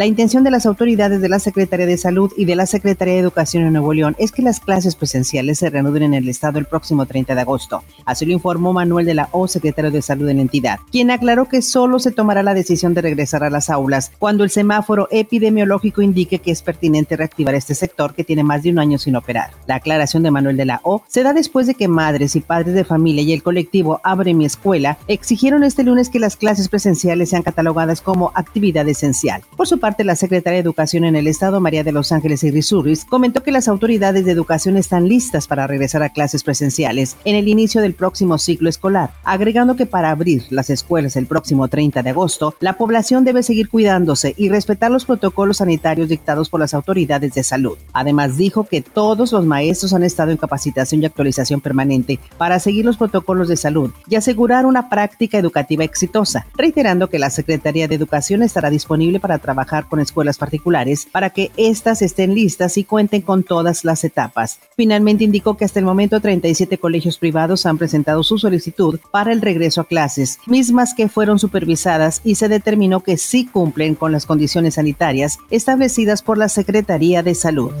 La intención de las autoridades de la Secretaría de Salud y de la Secretaría de Educación en Nuevo León es que las clases presenciales se reanuden en el estado el próximo 30 de agosto. Así lo informó Manuel de la O, secretario de Salud en la entidad, quien aclaró que solo se tomará la decisión de regresar a las aulas cuando el semáforo epidemiológico indique que es pertinente reactivar este sector que tiene más de un año sin operar. La aclaración de Manuel de la O se da después de que madres y padres de familia y el colectivo Abre mi escuela exigieron este lunes que las clases presenciales sean catalogadas como actividad esencial. Por su parte, la secretaria de Educación en el Estado, María de Los Ángeles Irrisurris, comentó que las autoridades de educación están listas para regresar a clases presenciales en el inicio del próximo ciclo escolar, agregando que para abrir las escuelas el próximo 30 de agosto, la población debe seguir cuidándose y respetar los protocolos sanitarios dictados por las autoridades de salud. Además, dijo que todos los maestros han estado en capacitación y actualización permanente para seguir los protocolos de salud y asegurar una práctica educativa exitosa, reiterando que la Secretaría de Educación estará disponible para trabajar con escuelas particulares para que éstas estén listas y cuenten con todas las etapas. Finalmente indicó que hasta el momento 37 colegios privados han presentado su solicitud para el regreso a clases, mismas que fueron supervisadas y se determinó que sí cumplen con las condiciones sanitarias establecidas por la Secretaría de Salud.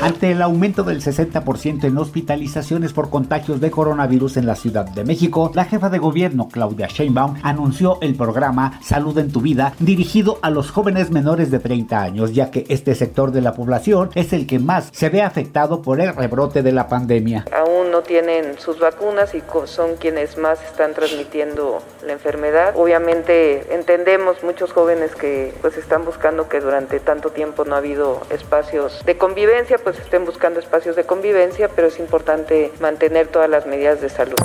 Ante el aumento del 60% en hospitalizaciones por contagios de coronavirus en la Ciudad de México, la jefa de gobierno Claudia Sheinbaum anunció el programa Salud en tu vida dirigido a los jóvenes menores de 30 años, ya que este sector de la población es el que más se ve afectado por el rebrote de la pandemia. Aún no tienen sus vacunas y son quienes más están transmitiendo la enfermedad. Obviamente entendemos muchos jóvenes que pues están buscando que durante tanto tiempo no ha habido espacios de convivencia pues estén buscando espacios de convivencia, pero es importante mantener todas las medidas de salud.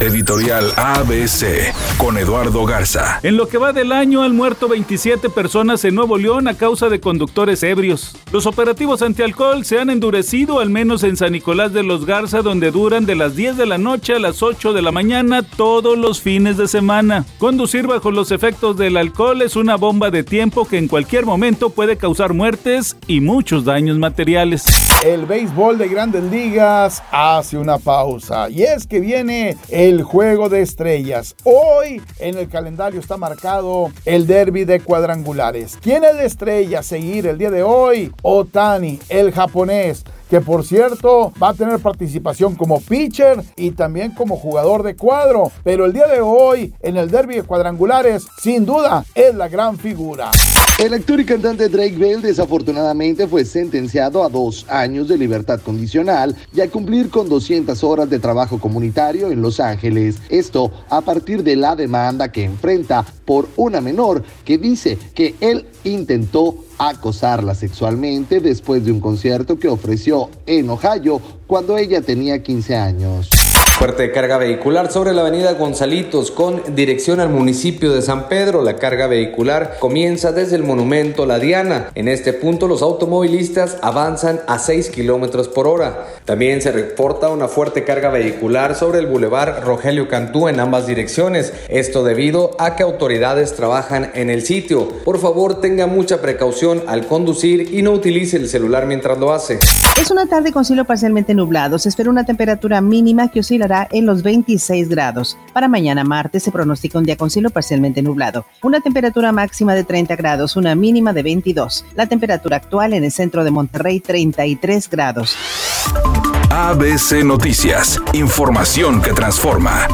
Editorial ABC con Eduardo Garza. En lo que va del año han muerto 27 personas en Nuevo León a causa de conductores ebrios. Los operativos antialcohol se han endurecido al menos en San Nicolás de los Garza donde duran de las 10 de la noche a las 8 de la mañana todos los fines de semana. Conducir bajo los efectos del alcohol es una bomba de tiempo que en cualquier momento puede causar muertes y muchos daños materiales. El béisbol de grandes ligas hace una pausa y es que viene el juego de estrellas. Hoy en el calendario está marcado el derby de cuadrangulares. ¿Quién es la estrella a seguir el día de hoy? Otani, el japonés que por cierto va a tener participación como pitcher y también como jugador de cuadro. Pero el día de hoy, en el derby de cuadrangulares, sin duda es la gran figura. El actor y cantante Drake Bell desafortunadamente fue sentenciado a dos años de libertad condicional y a cumplir con 200 horas de trabajo comunitario en Los Ángeles. Esto a partir de la demanda que enfrenta por una menor que dice que él intentó acosarla sexualmente después de un concierto que ofreció en Ohio cuando ella tenía 15 años. Fuerte carga vehicular sobre la avenida Gonzalitos con dirección al municipio de San Pedro. La carga vehicular comienza desde el monumento La Diana. En este punto los automovilistas avanzan a 6 kilómetros por hora. También se reporta una fuerte carga vehicular sobre el bulevar Rogelio Cantú en ambas direcciones. Esto debido a que autoridades trabajan en el sitio. Por favor tenga mucha precaución al conducir y no utilice el celular mientras lo hace. Es una tarde con cielo parcialmente nublado. Se espera una temperatura mínima que oscila en los 26 grados. Para mañana martes se pronostica un día con cielo parcialmente nublado. Una temperatura máxima de 30 grados, una mínima de 22. La temperatura actual en el centro de Monterrey 33 grados. ABC Noticias, información que transforma.